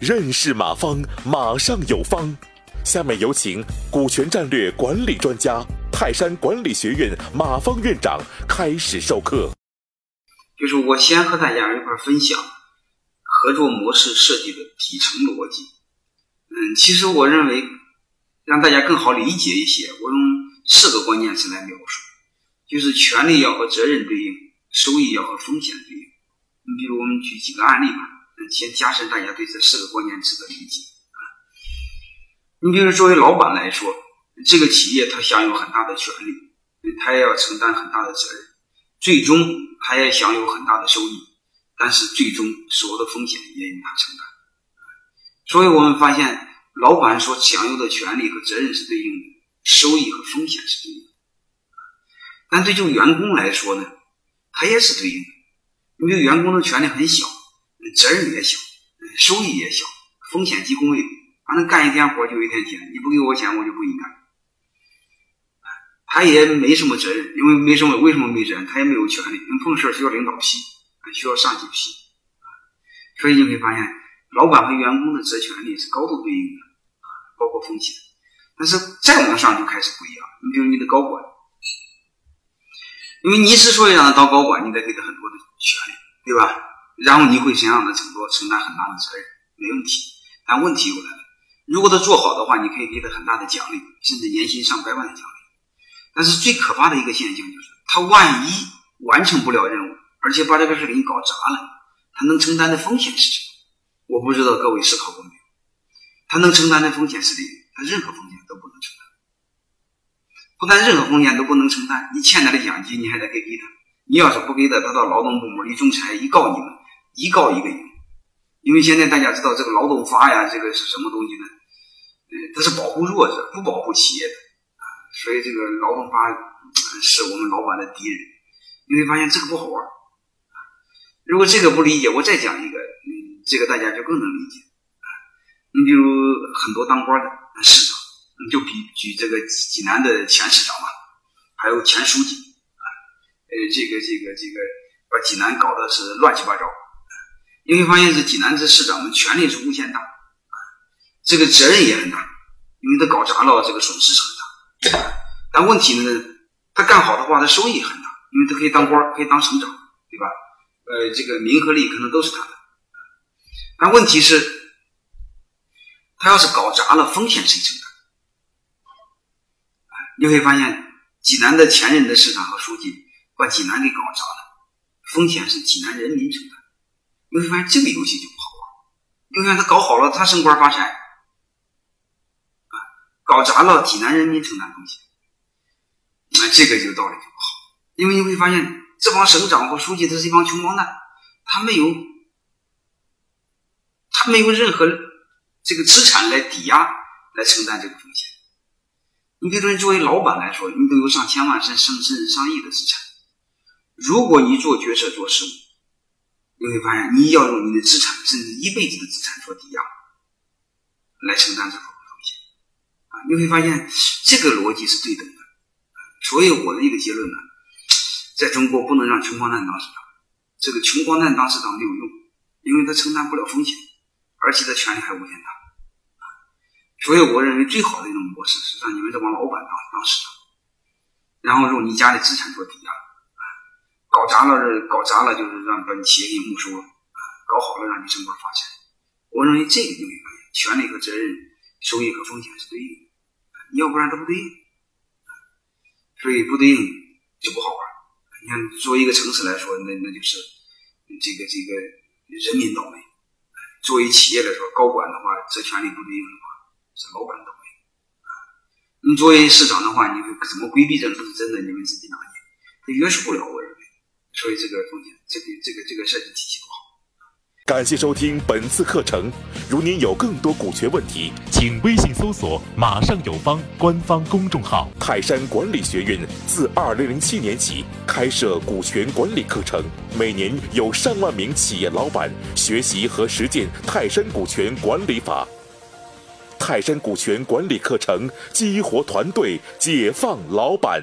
认识马方，马上有方。下面有请股权战略管理专家、泰山管理学院马方院长开始授课。就是我先和大家一块分享合作模式设计的底层逻辑。嗯，其实我认为让大家更好理解一些，我用四个关键词来描述，就是权利要和责任对应，收益要和风险对应。你比如我们举几个案例吧。先加深大家对这四个关键词的理解啊。你比如作为老板来说，这个企业他享有很大的权利，他也要承担很大的责任，最终他也享有很大的收益，但是最终所有的风险也由他承担。所以我们发现，老板所享有的权利和责任是对应的，收益和风险是对应的。但对就员工来说呢，他也是对应的，因为员工的权利很小。责任也小，收益也小，风险几乎没有。反正干一天活就一天钱，你不给我钱，我就不给你干。他也没什么责任，因为没什么，为什么没责任？他也没有权利，因为碰事需要领导批，需要上级批。所以你会发现，老板和员工的责权利是高度对应的，包括风险。但是再往上就开始不一样。你比如你的高管，因为你之所以让他当高管，你得给他很多的权利，对吧？然后你会先让他承多承担很大的责任，没问题。但问题又来了，如果他做好的话，你可以给他很大的奖励，甚至年薪上百万的奖励。但是最可怕的一个现象就是，他万一完成不了任务，而且把这个事给你搞砸了，他能承担的风险是什么？我不知道各位思考过没有？他能承担的风险是零，他任何风险。不但任何风险都不能承担，你欠他的奖金你还得给给他。你要是不给他，他到劳动部门一仲裁一告你们。一告一个赢，因为现在大家知道这个劳动法呀，这个是什么东西呢？呃，它是保护弱者，不保护企业的啊。所以这个劳动法是我们老板的敌人。你会发现这个不好玩啊。如果这个不理解，我再讲一个，嗯，这个大家就更能理解啊。你比如很多当官的，你就比举这个济南的前市长嘛，还有前书记啊，呃，这个这个这个把济南搞得是乱七八糟。你会发现，是济南这市长们权力是无限大，这个责任也很大，因为他搞砸了，这个损失是很大。但问题呢，他干好的话，他收益很大，因为他可以当官，可以当省长，对吧？呃，这个名和利可能都是他的。但问题是，他要是搞砸了，风险谁承担？你会发现，济南的前任的市长和书记把济南给搞砸了，风险是济南人民承担。你会发现这个游戏就不好玩。你会发现他搞好了，他升官发财；啊，搞砸了，济南人民承担风险。那这个就道理就不好。因为你会发现，这帮省长和书记，他是一帮穷光蛋，他没有，他没有任何这个资产来抵押来承担这个风险。你比如说，你作为老板来说，你都有上千万、甚甚至上亿的资产，如果你做决策做事务。你会发现，你要用你的资产，甚至一辈子的资产做抵押，来承担这部分风险啊！你会发现，这个逻辑是对等的。所以我的一个结论呢，在中国不能让穷光蛋当市长，这个穷光蛋当市长没有用，因为他承担不了风险，而且他权力还无限大！所以我认为最好的一种模式是让你们这帮老板当当市长，然后用你家的资产做抵押。搞砸了，搞砸了，就是让把你企业给没收了！搞好了，让你升官发财。我认为这个你会发现，权利和责任、收益和风险是对应的，要不然它不对应，所以不对应就不好玩。你看，作为一个城市来说，那那就是这个这个人民倒霉；作为企业来说，高管的话，这权利不对应的话，是老板倒霉啊。你作为市场的话，你怎么规避这都是真的，你们自己拿捏，他约束不了我认为。所以这个风险，这个这个这个设计体系不好。感谢收听本次课程。如您有更多股权问题，请微信搜索“马上有方”官方公众号。泰山管理学院自二零零七年起开设股权管理课程，每年有上万名企业老板学习和实践泰山股权管理法。泰山股权管理课程激活团队，解放老板。